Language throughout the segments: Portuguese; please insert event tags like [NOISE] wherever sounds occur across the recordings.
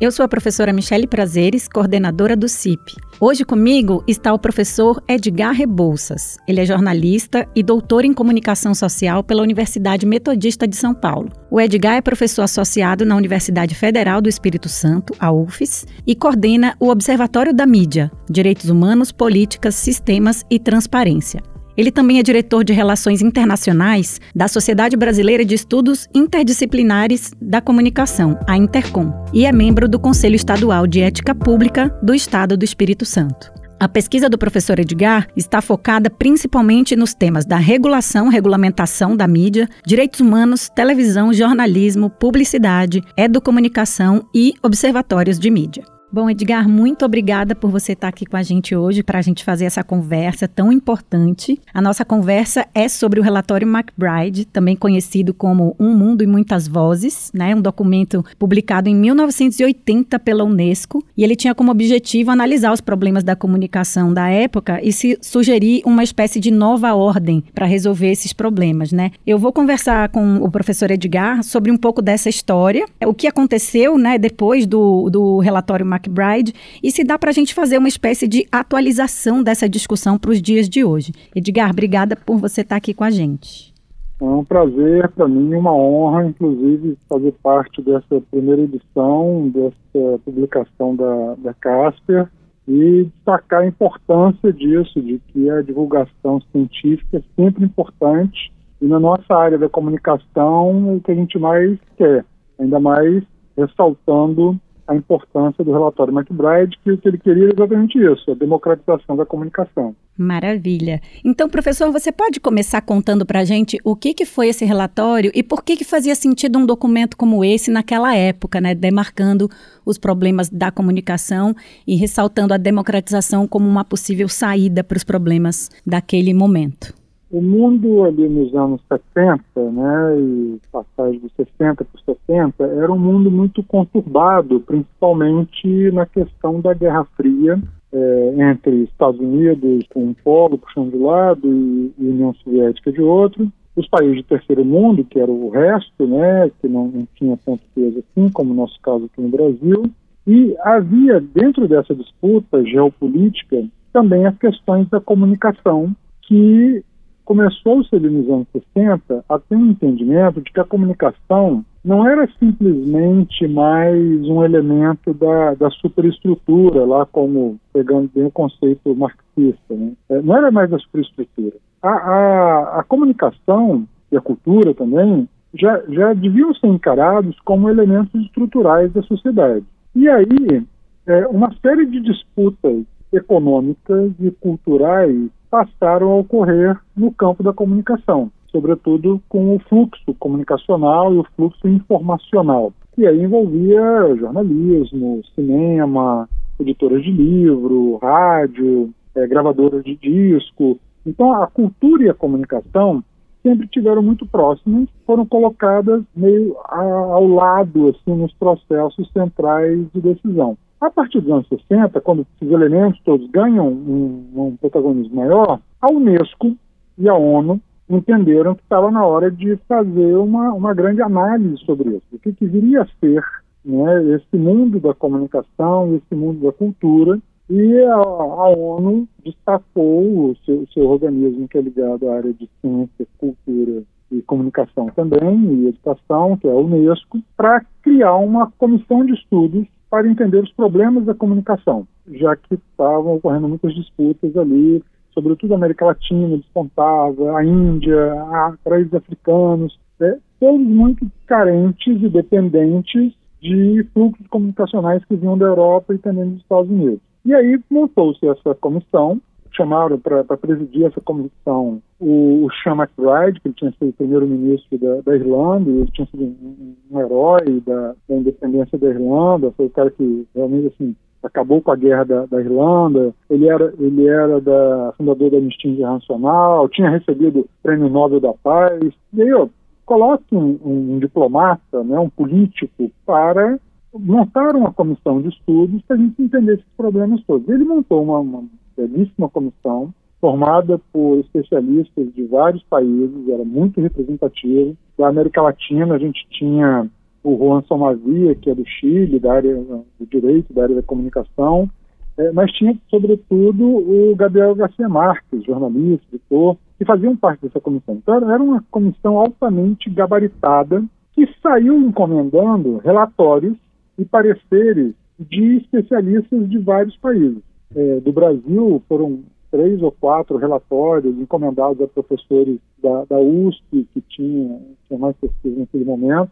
Eu sou a professora Michele Prazeres, coordenadora do CIP. Hoje comigo está o professor Edgar Rebouças. Ele é jornalista e doutor em comunicação social pela Universidade Metodista de São Paulo. O Edgar é professor associado na Universidade Federal do Espírito Santo, a UFES, e coordena o Observatório da Mídia, Direitos Humanos, Políticas, Sistemas e Transparência. Ele também é diretor de Relações Internacionais da Sociedade Brasileira de Estudos Interdisciplinares da Comunicação, a Intercom, e é membro do Conselho Estadual de Ética Pública do Estado do Espírito Santo. A pesquisa do professor Edgar está focada principalmente nos temas da regulação, regulamentação da mídia, direitos humanos, televisão, jornalismo, publicidade, educomunicação e observatórios de mídia. Bom, Edgar, muito obrigada por você estar aqui com a gente hoje para a gente fazer essa conversa tão importante. A nossa conversa é sobre o relatório McBride, também conhecido como Um Mundo e Muitas Vozes, né? Um documento publicado em 1980 pela Unesco e ele tinha como objetivo analisar os problemas da comunicação da época e se sugerir uma espécie de nova ordem para resolver esses problemas, né? Eu vou conversar com o professor Edgar sobre um pouco dessa história, o que aconteceu, né, depois do, do relatório McBride e se dá para a gente fazer uma espécie de atualização dessa discussão para os dias de hoje. Edgar, obrigada por você estar aqui com a gente. É um prazer para mim, uma honra, inclusive, fazer parte dessa primeira edição, dessa publicação da, da Casper e destacar a importância disso, de que a divulgação científica é sempre importante e na nossa área da comunicação é o que a gente mais quer, ainda mais ressaltando a importância do relatório McBride, que o que ele queria era exatamente isso, a democratização da comunicação. Maravilha. Então, professor, você pode começar contando para a gente o que, que foi esse relatório e por que, que fazia sentido um documento como esse naquela época, né, demarcando os problemas da comunicação e ressaltando a democratização como uma possível saída para os problemas daquele momento? O mundo ali nos anos 70, né, e passagem dos 60 para os 70, era um mundo muito conturbado, principalmente na questão da Guerra Fria, é, entre Estados Unidos com um polo puxando de lado e, e União Soviética de outro, os países do terceiro mundo, que era o resto, né, que não, não tinha tanto peso assim, como o nosso caso aqui no Brasil, e havia dentro dessa disputa geopolítica também as questões da comunicação que começou-se ali nos anos 60 a ter um entendimento de que a comunicação não era simplesmente mais um elemento da, da superestrutura, lá como pegando bem o conceito marxista, né? é, não era mais a superestrutura. A, a, a comunicação e a cultura também já, já deviam ser encarados como elementos estruturais da sociedade. E aí, é, uma série de disputas econômicas e culturais passaram a ocorrer no campo da comunicação, sobretudo com o fluxo comunicacional e o fluxo informacional, que aí envolvia jornalismo, cinema, editoras de livro, rádio, é, gravadoras de disco. Então, a cultura e a comunicação sempre tiveram muito próximas, foram colocadas meio a, ao lado assim nos processos centrais de decisão. A partir dos anos 60, quando esses elementos todos ganham um, um protagonismo maior, a Unesco e a ONU entenderam que estava na hora de fazer uma, uma grande análise sobre isso, o que, que viria a ser né, esse mundo da comunicação, esse mundo da cultura, e a, a ONU destacou o seu, seu, organismo que é ligado à área de ciência, cultura e comunicação também, e educação, que é a Unesco, para criar uma comissão de estudos para entender os problemas da comunicação, já que estavam ocorrendo muitas disputas ali, sobretudo a América Latina despontava, a Índia, a países africanos, né, todos muito carentes e dependentes de fluxos comunicacionais que vinham da Europa e também dos Estados Unidos. E aí montou-se essa comissão, chamaram para presidir essa comissão o, o Sean McBride, que tinha sido primeiro-ministro da, da, Irlanda, ele tinha sido um, um herói da, da, independência da Irlanda, foi o cara que realmente assim, acabou com a guerra da, da, Irlanda, ele era, ele era da, fundador da Anistia Internacional, tinha recebido o Prêmio Nobel da Paz. E aí, ó, coloque um, um, diplomata, né, um político, para montar uma comissão de estudos para a gente entender esses problemas todos. Ele montou uma, uma belíssima comissão, formada por especialistas de vários países, era muito representativo. Da América Latina, a gente tinha o Juan Somavia, que é do Chile, da área do direito, da área da comunicação, é, mas tinha, sobretudo, o Gabriel Garcia Marques, jornalista, editor, que faziam parte dessa comissão. Então, era uma comissão altamente gabaritada que saiu encomendando relatórios e pareceres de especialistas de vários países. É, do Brasil, foram três ou quatro relatórios encomendados a professores da, da USP, que tinha, tinha mais pesquisa naquele momento,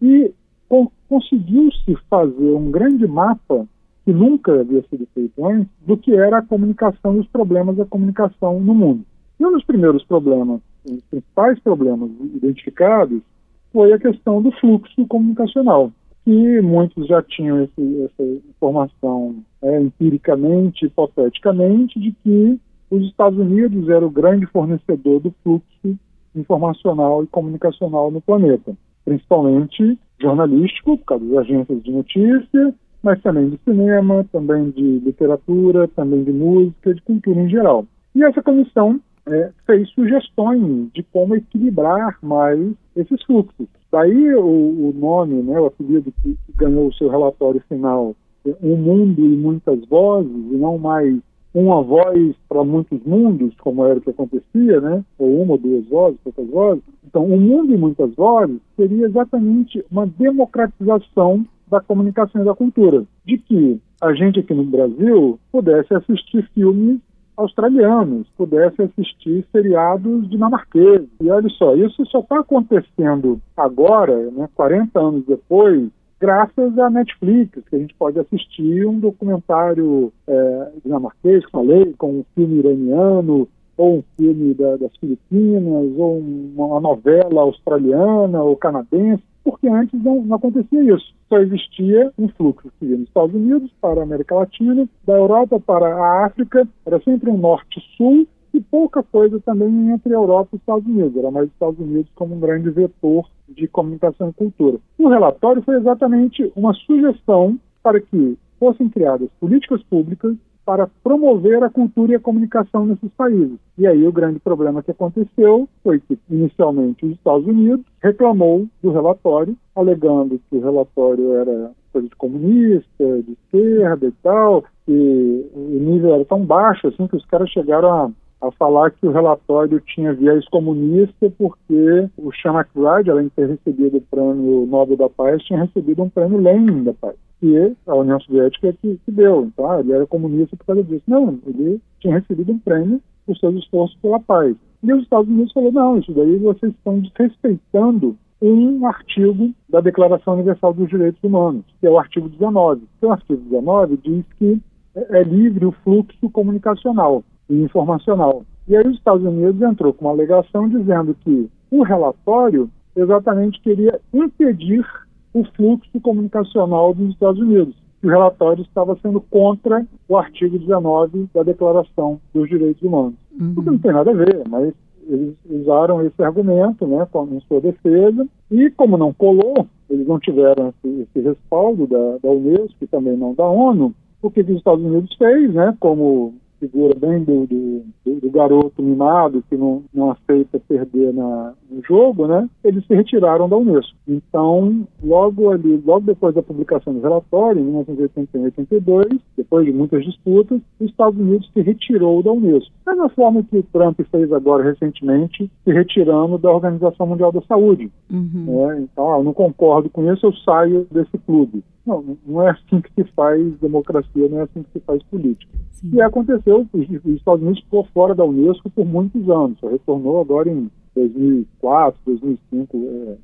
e conseguiu-se fazer um grande mapa que nunca havia sido feito antes do que era a comunicação e os problemas da comunicação no mundo. E um dos primeiros problemas, um dos principais problemas identificados foi a questão do fluxo comunicacional, que muitos já tinham esse, essa informação é, empiricamente, hipoteticamente, de que os Estados Unidos era o grande fornecedor do fluxo informacional e comunicacional no planeta principalmente jornalístico, por causa das agências de notícia, mas também de cinema, também de literatura, também de música, de cultura em geral. E essa comissão é, fez sugestões de como equilibrar mais esses fluxos. Daí o, o nome, né, o apelido que, que ganhou o seu relatório final, é Um Mundo e Muitas Vozes, e não mais uma voz para muitos mundos, como era o que acontecia, né? ou uma ou duas vozes, outras vozes. Então, um mundo e muitas vozes seria exatamente uma democratização da comunicação e da cultura, de que a gente aqui no Brasil pudesse assistir filmes australianos, pudesse assistir seriados dinamarqueses. E olha só, isso só está acontecendo agora, né, 40 anos depois, graças à Netflix, que a gente pode assistir um documentário é, dinamarquês, falei, com um filme iraniano, ou um filme da, das Filipinas, ou uma novela australiana ou canadense, porque antes não, não, acontecia isso. Só existia um fluxo que ia nos Estados Unidos para a América Latina, da Europa para a África, era sempre um norte-sul, e pouca coisa também entre a Europa e os Estados Unidos. Era mais os Estados Unidos como um grande vetor de comunicação e cultura. O relatório foi exatamente uma sugestão para que fossem criadas políticas públicas para promover a cultura e a comunicação nesses países. E aí o grande problema que aconteceu foi que, inicialmente, os Estados Unidos reclamou do relatório, alegando que o relatório era coisa de comunista, de esquerda e tal, e o nível era tão baixo assim que os caras chegaram a a falar que o relatório tinha viés comunista porque o McBride, além de ter recebido o prêmio Nobel da Paz, tinha recebido um prêmio Lenin da Paz, que a União Soviética que, que deu. Então, ele era comunista por causa disso. Não, ele tinha recebido um prêmio por seus esforços pela paz. E os Estados Unidos falaram, não, isso daí vocês estão desrespeitando um artigo da Declaração Universal dos Direitos Humanos, que é o artigo 19. Então, o artigo 19 diz que é, é livre o fluxo comunicacional e informacional. E aí os Estados Unidos entrou com uma alegação dizendo que o relatório exatamente queria impedir o fluxo comunicacional dos Estados Unidos. O relatório estava sendo contra o artigo 19 da Declaração dos Direitos Humanos. Uhum. O que não tem nada a ver, mas eles usaram esse argumento né, em sua defesa, e como não colou, eles não tiveram esse, esse respaldo da, da Unesco e também não da ONU, o que os Estados Unidos fez, né, como figura bem do, do, do, garoto mimado que não, não aceita perder na, no jogo, né? Eles se retiraram da Unesco. Então, logo ali, logo depois da publicação do relatório, em 1981 82, depois de muitas disputas, os Estados Unidos se retirou da Unesco. Da mesma forma que o Trump fez agora recentemente, se retirando da Organização Mundial da Saúde. Uhum. Né? Então, ah, eu não concordo com isso, eu saio desse clube. Não, não é assim que se faz democracia, não é assim que se faz política. Sim. E aconteceu, os, os Estados Unidos ficou fora da Unesco por muitos anos, só retornou agora em 2004, 2005, é,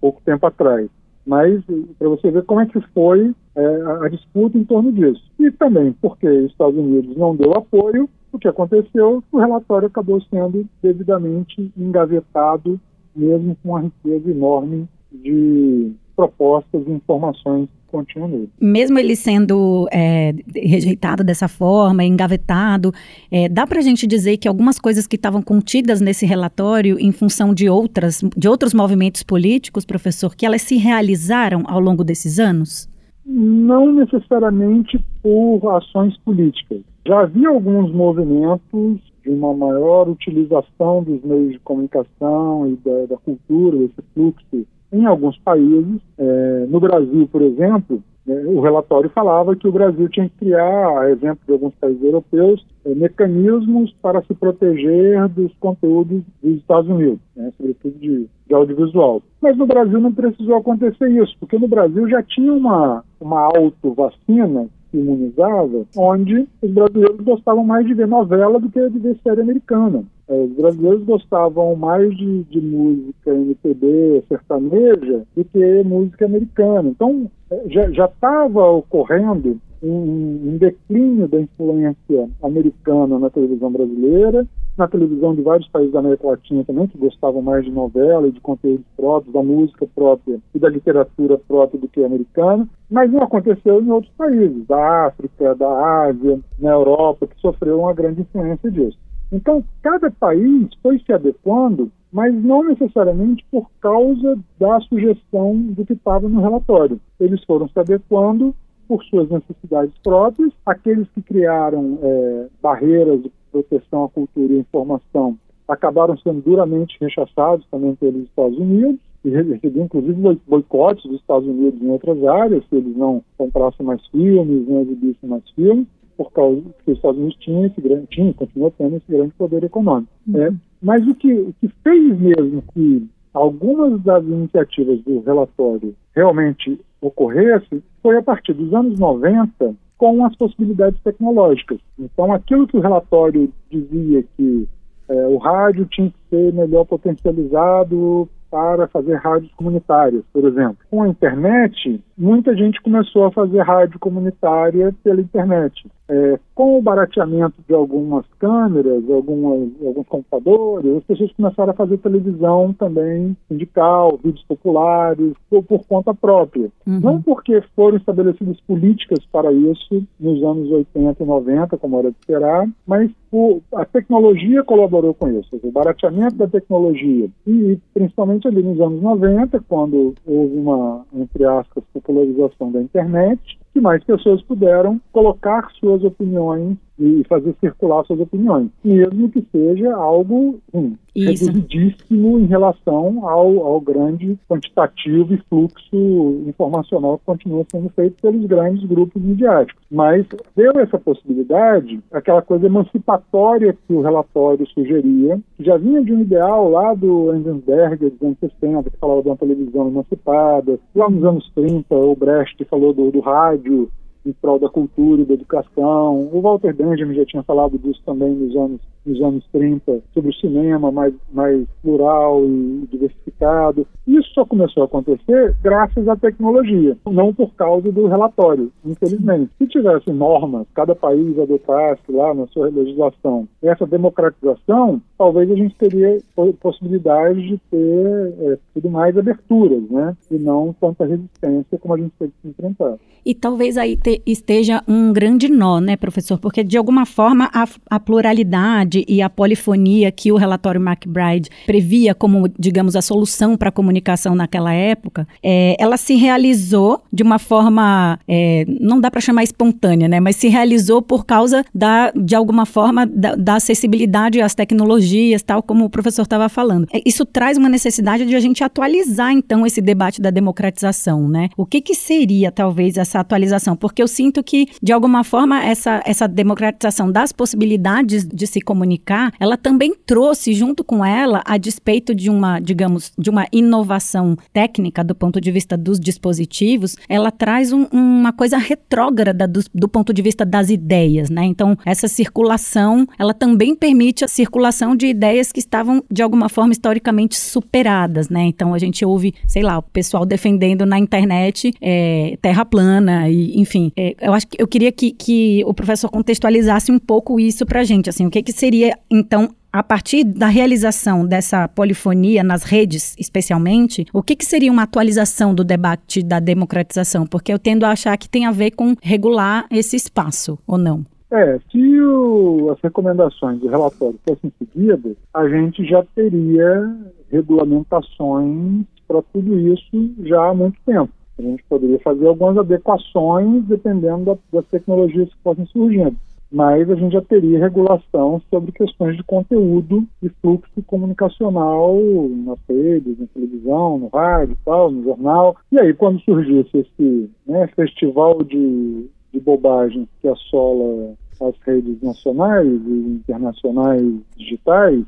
pouco tempo atrás. Mas para você ver como é que foi é, a disputa em torno disso. E também porque os Estados Unidos não deu apoio, o que aconteceu, o relatório acabou sendo devidamente engavetado, mesmo com uma riqueza enorme de propostas e informações que continham nele. Mesmo ele sendo é, rejeitado dessa forma, engavetado, é, dá para a gente dizer que algumas coisas que estavam contidas nesse relatório, em função de outras, de outros movimentos políticos, professor, que elas se realizaram ao longo desses anos? Não necessariamente por ações políticas. Já havia alguns movimentos de uma maior utilização dos meios de comunicação e da, da cultura, desse fluxo, em alguns países. É, no Brasil, por exemplo, é, o relatório falava que o Brasil tinha que criar, a exemplo de alguns países europeus, é, mecanismos para se proteger dos conteúdos dos Estados Unidos, né, sobretudo de, de, audiovisual. Mas no Brasil não precisou acontecer isso, porque no Brasil já tinha uma, uma auto-vacina imunizava, onde os brasileiros gostavam mais de ver novela do que de ver série americana. É, os brasileiros gostavam mais de, de música MPB, sertaneja, do que música americana. Então, é, já estava ocorrendo um, um, declínio da influência americana na televisão brasileira, na televisão de vários países da América Latina também, que gostavam mais de novela e de conteúdos próprios, da música própria e da literatura própria do que americana, mas não aconteceu em outros países, da África, da Ásia, na Europa, que sofreram uma grande influência disso. Então, cada país foi se adequando, mas não necessariamente por causa da sugestão do que estava no relatório. Eles foram se adequando por suas necessidades próprias. Aqueles que criaram é, barreiras de proteção à cultura e à informação acabaram sendo duramente rechaçados também pelos Estados Unidos e recebiam inclusive boicotes dos Estados Unidos em outras áreas, se eles não comprassem mais filmes, não exibissem mais filmes, por causa que os Estados Unidos tinham esse grande, tinha, continua tendo esse grande poder econômico. Uhum. É, mas o que, o que fez mesmo que algumas das iniciativas do relatório realmente ocorresse foi a partir dos anos 90 com as possibilidades tecnológicas. Então, aquilo que o relatório dizia que é, o rádio tinha que ser melhor potencializado para fazer rádios comunitárias, por exemplo. Com a internet, muita gente começou a fazer rádio comunitária pela internet. É, com o barateamento de algumas câmeras, algumas, alguns computadores, as pessoas começaram a fazer televisão também sindical, vídeos populares, ou por conta própria. Uhum. Não porque foram estabelecidas políticas para isso nos anos 80 e 90, como era de esperar, mas a tecnologia colaborou com isso. O barateamento da tecnologia e principalmente ali nos anos 90, quando houve uma, entre aspas, popularização da internet, que mais pessoas puderam colocar suas opiniões e fazer circular suas opiniões, mesmo que seja algo hum, reduzidíssimo em relação ao, ao grande quantitativo e fluxo informacional que continua sendo feito pelos grandes grupos midiáticos. Mas deu essa possibilidade, aquela coisa emancipatória que o relatório sugeria, que já vinha de um ideal lá do Enzensberger dos anos 60, que falava de uma televisão emancipada, lá nos anos 30 o Brecht falou do, do rádio em prol da cultura e da educação. O Walter Benjamin já tinha falado disso também nos anos, nos anos 30, sobre o cinema mais, mais plural e diversificado. Isso só começou a acontecer graças à tecnologia, não por causa do relatório, infelizmente. Se tivesse normas, cada país adotasse lá na sua legislação essa democratização, talvez a gente teria possibilidade de ter é, tudo mais aberturas, né? E não tanta resistência como a gente teve que enfrentar. E talvez aí te, esteja um grande nó, né, professor? Porque, de alguma forma, a, a, pluralidade e a polifonia que o relatório McBride previa como, digamos, a solução para a comunicação naquela época, é, ela se realizou de uma forma, é, não dá para chamar espontânea, né? Mas se realizou por causa, da, de alguma forma, da, da acessibilidade às tecnologias, tal como o professor estava falando. É, isso traz uma necessidade de a gente atualizar, então, esse debate da democratização, né? O que, que seria, talvez, essa atualização, porque eu sinto que, de alguma forma, essa, essa democratização das possibilidades de se comunicar, ela também trouxe junto com ela, a despeito de uma, digamos, de uma inovação técnica do ponto de vista dos dispositivos, ela traz um, uma coisa retrógrada do, do ponto de vista das ideias, né? Então, essa circulação, ela também permite a circulação de ideias que estavam, de alguma forma, historicamente superadas, né? Então, a gente ouve, sei lá, o pessoal defendendo na internet é, terra plana, e enfim. É, eu acho que eu queria que, que o professor contextualizasse um pouco isso para a gente, assim, o que, que seria, então, a partir da realização dessa polifonia nas redes, especialmente, o que, que seria uma atualização do debate da democratização? Porque eu tendo a achar que tem a ver com regular esse espaço, ou não? É, se o, as recomendações do relatório fossem seguidas, a gente já teria regulamentações para tudo isso já há muito tempo. A gente poderia fazer algumas adequações dependendo da, das tecnologias que fossem surgindo. Mas a gente já teria regulação sobre questões de conteúdo e fluxo comunicacional nas redes, na televisão, no rádio, tal, no jornal. E aí, quando surgisse esse né, festival de, de bobagem que assola as redes nacionais e internacionais digitais,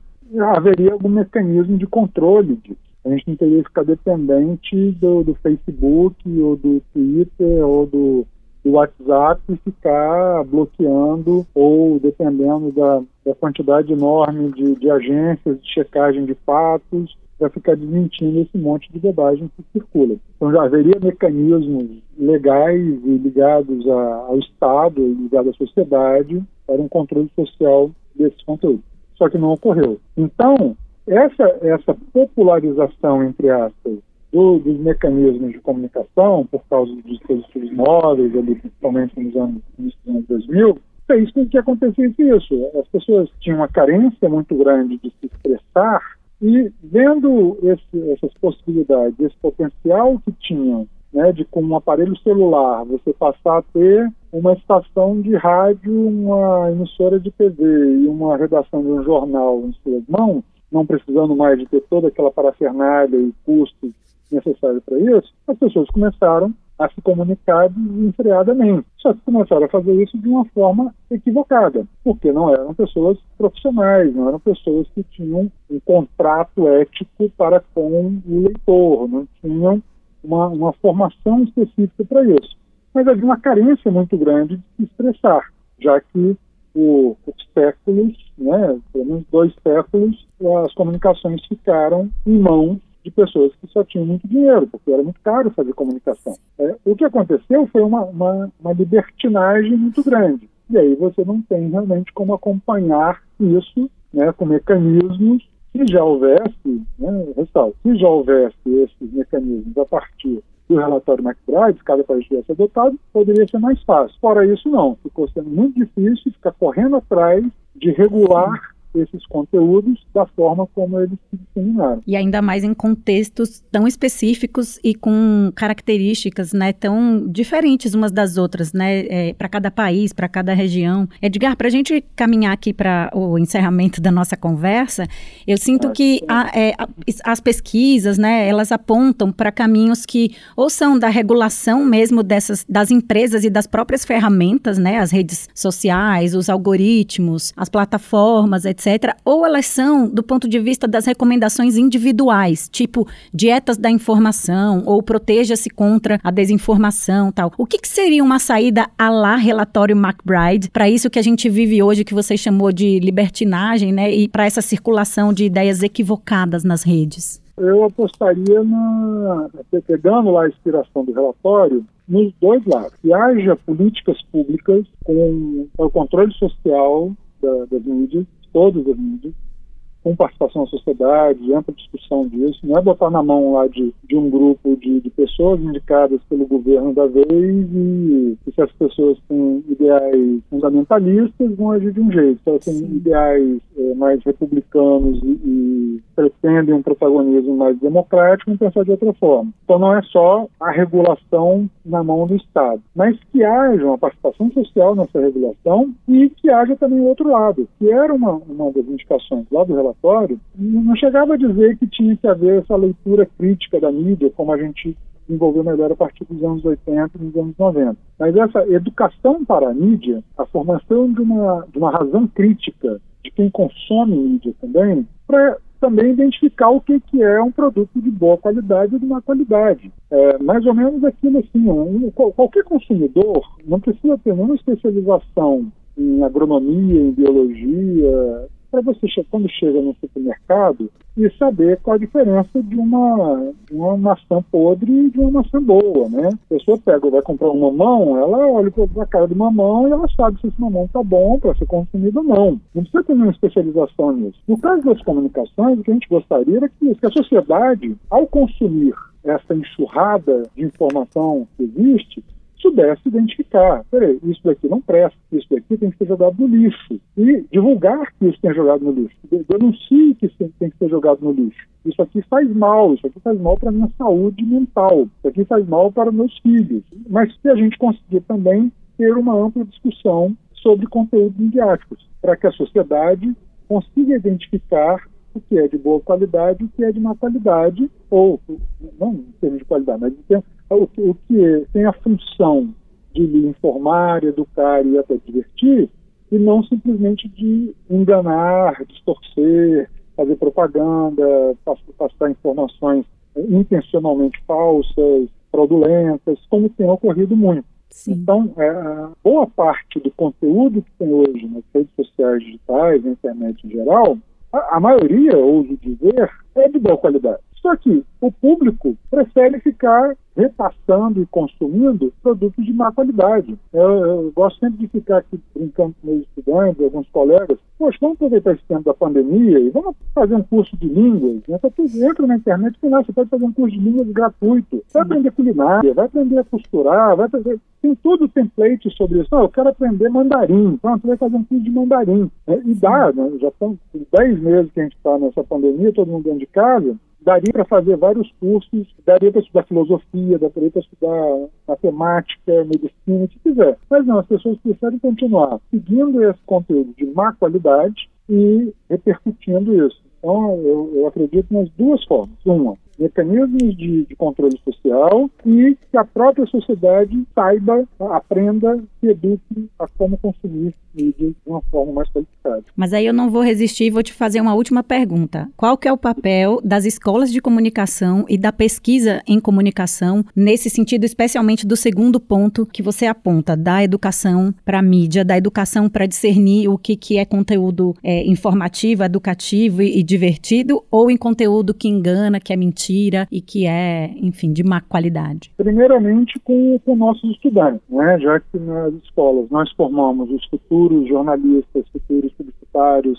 haveria algum mecanismo de controle disso. A gente não teria que ficar dependente do, do Facebook ou do Twitter ou do, do WhatsApp ficar bloqueando ou dependendo da, da quantidade enorme de, de agências de checagem de fatos para ficar desmentindo esse monte de bobagem que circula. Então já haveria mecanismos legais e ligados a, ao Estado, ligados à sociedade, para um controle social desses conteúdos. Só que não ocorreu. Então, essa, essa popularização, entre aspas, do, dos mecanismos de comunicação, por causa dos dispositivos móveis, ali, principalmente nos anos, nos anos 2000, fez com que acontecesse isso. As pessoas tinham uma carência muito grande de se expressar e vendo esse, essas possibilidades, esse potencial que tinham né, de com um aparelho celular você passar a ter uma estação de rádio, uma emissora de TV e uma redação de um jornal em suas mãos, não precisando mais de ter toda aquela parafernália e custos necessários para isso, as pessoas começaram a se comunicar desenfreadamente. Só que começaram a fazer isso de uma forma equivocada, porque não eram pessoas profissionais, não eram pessoas que tinham um contrato ético para com o leitor, não tinham uma, uma formação específica para isso. Mas havia uma carência muito grande de se expressar, já que por, por séculos, né, pelo menos dois séculos, as comunicações ficaram em mãos de pessoas que só tinham muito dinheiro, porque era muito caro fazer comunicação. É, o que aconteceu foi uma, uma, uma libertinagem muito grande. E aí você não tem realmente como acompanhar isso né, com mecanismos. Se já houvesse, né, ressalto, se já houvesse esses mecanismos a partir do relatório McBride, cada país tivesse adotado, poderia ser mais fácil. Fora isso, não. Ficou sendo muito difícil ficar correndo atrás de regular esses conteúdos da forma como eles se disseminaram. E ainda mais em contextos tão específicos e com características né, tão diferentes umas das outras, né, é, para cada país, para cada região. Edgar, para a gente caminhar aqui para o encerramento da nossa conversa, eu sinto que a, é, a, as pesquisas, né, elas apontam para caminhos que ou são da regulação mesmo dessas das empresas e das próprias ferramentas, né, as redes sociais, os algoritmos, as plataformas, etc ou elas são do ponto de vista das recomendações individuais, tipo dietas da informação ou proteja-se contra a desinformação, tal. O que, que seria uma saída a lá relatório McBride para isso que a gente vive hoje que você chamou de libertinagem, né, e para essa circulação de ideias equivocadas nas redes? Eu apostaria na pegando lá a inspiração do relatório nos dois lados. Que haja políticas públicas com o controle social da, das mídias todas as mídias, com participação da sociedade, ampla discussão disso, não é botar na mão lá de, de um grupo de, de pessoas indicadas pelo governo da vez e, e se as pessoas têm ideais fundamentalistas vão agir de um jeito, se elas têm ideais é, mais republicanos e, e, pretendem um protagonismo mais democrático, vão pensar de outra forma. Então não é só a regulação na mão do Estado, mas que haja uma participação social nessa regulação e que haja também o outro lado, que era uma, uma das indicações lá do relatório relatório, não chegava a dizer que tinha que haver essa leitura crítica da mídia, como a gente desenvolveu melhor a partir dos anos 80 e dos anos 90. Mas essa educação para a mídia, a formação de uma, de uma razão crítica de quem consome mídia também, para também identificar o que, que é um produto de boa qualidade ou de má qualidade. É, mais ou menos aquilo assim, um, qualquer consumidor não precisa ter nenhuma especialização em agronomia, em biologia, para você, quando chega no supermercado, e saber qual a diferença de uma, de uma maçã podre e de uma maçã boa, né? A pessoa pega, vai comprar um mamão, ela olha para a cara do mamão e ela sabe se esse mamão está bom para ser consumido ou não. Não precisa ter nenhuma especialização nisso. No caso das comunicações, o que a gente gostaria era que, que a sociedade, ao consumir essa enxurrada de informação que existe, soubesse identificar. Peraí, isso daqui não presta, isso daqui tem que ser jogado no lixo. E divulgar que isso tem jogado no lixo. Denuncie que isso tem que ser jogado no lixo. Isso aqui faz mal, isso aqui faz mal para a minha saúde mental, isso aqui faz mal para meus filhos. Mas se a gente conseguir também ter uma ampla discussão sobre conteúdos midiáticos, para que a sociedade consiga identificar o que é de boa qualidade e o que é de má qualidade, ou não em termos de qualidade, mas o, o que tem a função de lhe informar, educar e até divertir, e não simplesmente de enganar, distorcer, fazer propaganda, passar informações intencionalmente falsas, fraudulentas, como tem ocorrido muito. Sim. Então, é, boa parte do conteúdo que tem hoje nas redes sociais digitais, na internet em geral, a, a maioria, ouso dizer, é de boa qualidade. Só que o público prefere ficar repassando e consumindo produtos de má qualidade. Eu, eu, gosto sempre de ficar aqui brincando com meus estudantes, alguns colegas. Poxa, vamos aproveitar esse tempo da pandemia e vamos fazer um curso de línguas. Né? Tudo, entra na internet e você pode fazer um curso de línguas gratuito. Vai aprender culinária, vai aprender a costurar, vai fazer... Tem tudo template sobre isso. Não, eu quero aprender mandarim. Pronto, vai fazer um curso de mandarim. É, e dá, né? já estão 10 meses que a gente está nessa pandemia, todo mundo dentro de casa daria para fazer vários cursos, daria para estudar filosofia, daria para estudar matemática, medicina, o que quiser. Mas não, as pessoas precisam continuar seguindo esse conteúdo de má qualidade e repercutindo isso. Então, eu, eu acredito nas duas formas. Uma, mecanismos de, de, controle social e que a própria sociedade saiba, aprenda, se eduque a como consumir mídia de uma forma mais qualificada. Mas aí eu não vou resistir e vou te fazer uma última pergunta. Qual que é o papel das escolas de comunicação e da pesquisa em comunicação nesse sentido, especialmente do segundo ponto que você aponta, da educação para a mídia, da educação para discernir o que, que é conteúdo é, informativo, educativo e, e divertido ou em conteúdo que engana, que é mentira e que é, enfim, de má qualidade? Primeiramente com, com nossos estudantes, né? já que nas escolas nós formamos os futuros futuros jornalistas, futuros publicitários,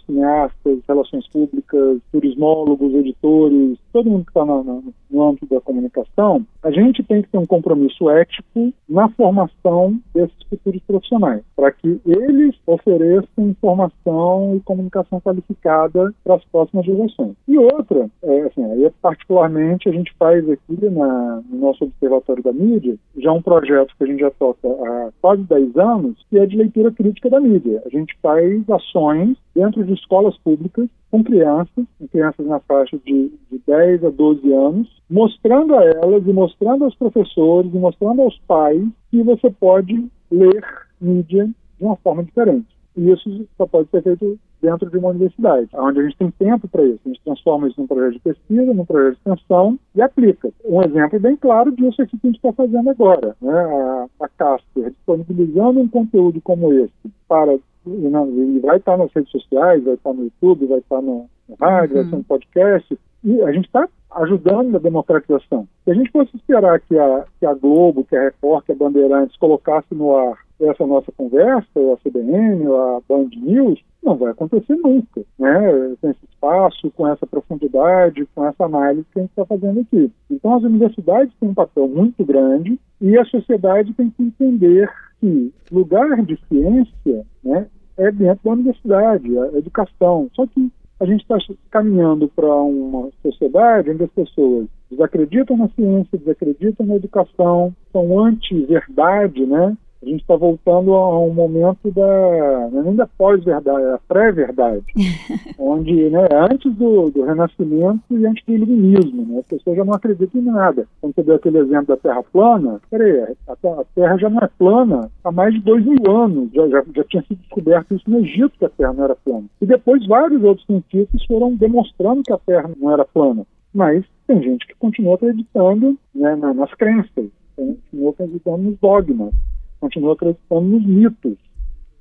cineastas, relações públicas, turismólogos, editores, todo mundo que está no âmbito da comunicação, a gente tem que ter um compromisso ético na formação desses futuros profissionais, para que eles ofereçam informação e comunicação qualificada para as próximas gerações. E outra, é, assim, aí particularmente a gente faz aqui na, no nosso Observatório da Mídia, já um projeto que a gente já toca há quase 10 anos, que é de leitura crítica da mídia. A gente faz ações dentro de escolas públicas com crianças, com crianças na faixa de, de 10 a 12 anos, mostrando a elas e mostrando aos professores e mostrando aos pais que você pode ler mídia de uma forma diferente. E isso só pode ser feito dentro de uma universidade, onde a gente tem tempo para isso. A gente transforma isso num projeto de pesquisa, num projeto de extensão e aplica. Um exemplo bem claro disso aqui que a gente está fazendo agora. Né? A, a Casper disponibilizando um conteúdo como esse para e vai estar nas redes sociais, vai estar no YouTube, vai estar no, no rádio, uhum. vai ser um podcast. E a gente está ajudando na democratização. Se a gente fosse esperar que a, que a Globo, que a Record, que a Bandeirantes colocasse no ar essa nossa conversa, ou a CBN, ou a Band News, não vai acontecer nunca, né? Com esse espaço, com essa profundidade, com essa análise que a gente está fazendo aqui. Então, as universidades têm um papel muito grande e a sociedade tem que entender que lugar de ciência né, é dentro da universidade, a educação. Só que a gente está caminhando para uma sociedade onde as pessoas desacreditam na ciência, desacreditam na educação, são anti-verdade, né? A gente está voltando a um momento da não é nem da pós-verdade, é a pré-verdade, [LAUGHS] onde né, antes do, do, renascimento e antes do iluminismo, né, as pessoas já não acreditam em nada. Quando você deu aquele exemplo da Terra plana, peraí, a, a Terra já não é plana há mais de dois mil anos, já, já, já tinha sido descoberto isso no Egito que a Terra não era plana. E depois vários outros cientistas foram demonstrando que a Terra não era plana. Mas tem gente que continua acreditando né, nas crenças, continua acreditando nos dogmas continua acreditando nos mitos.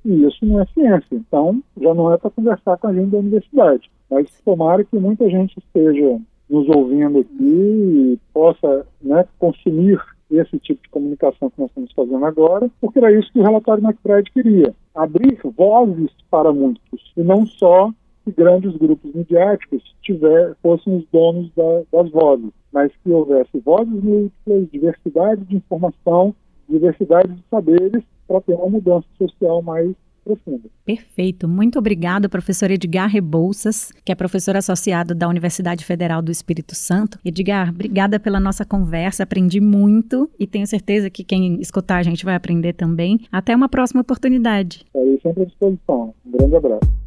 E isso não é ciência. Então, já não é para conversar com a gente da universidade. Mas tomara que muita gente esteja nos ouvindo aqui e possa né, consumir esse tipo de comunicação que nós estamos fazendo agora, porque era isso que o relatório McBride queria, abrir vozes para muitos, e não só que grandes grupos midiáticos tiver, fossem os donos da, das vozes, mas que houvesse vozes múltiplas, diversidade de informação, diversidade de saberes, para ter uma mudança social mais profunda. Perfeito. Muito obrigado, professor Edgar Rebouças, que é professor associado da Universidade Federal do Espírito Santo. Edgar, obrigada pela nossa conversa, aprendi muito e tenho certeza que quem escutar a gente vai aprender também. Até uma próxima oportunidade. Estarei sempre à disposição. Um grande abraço.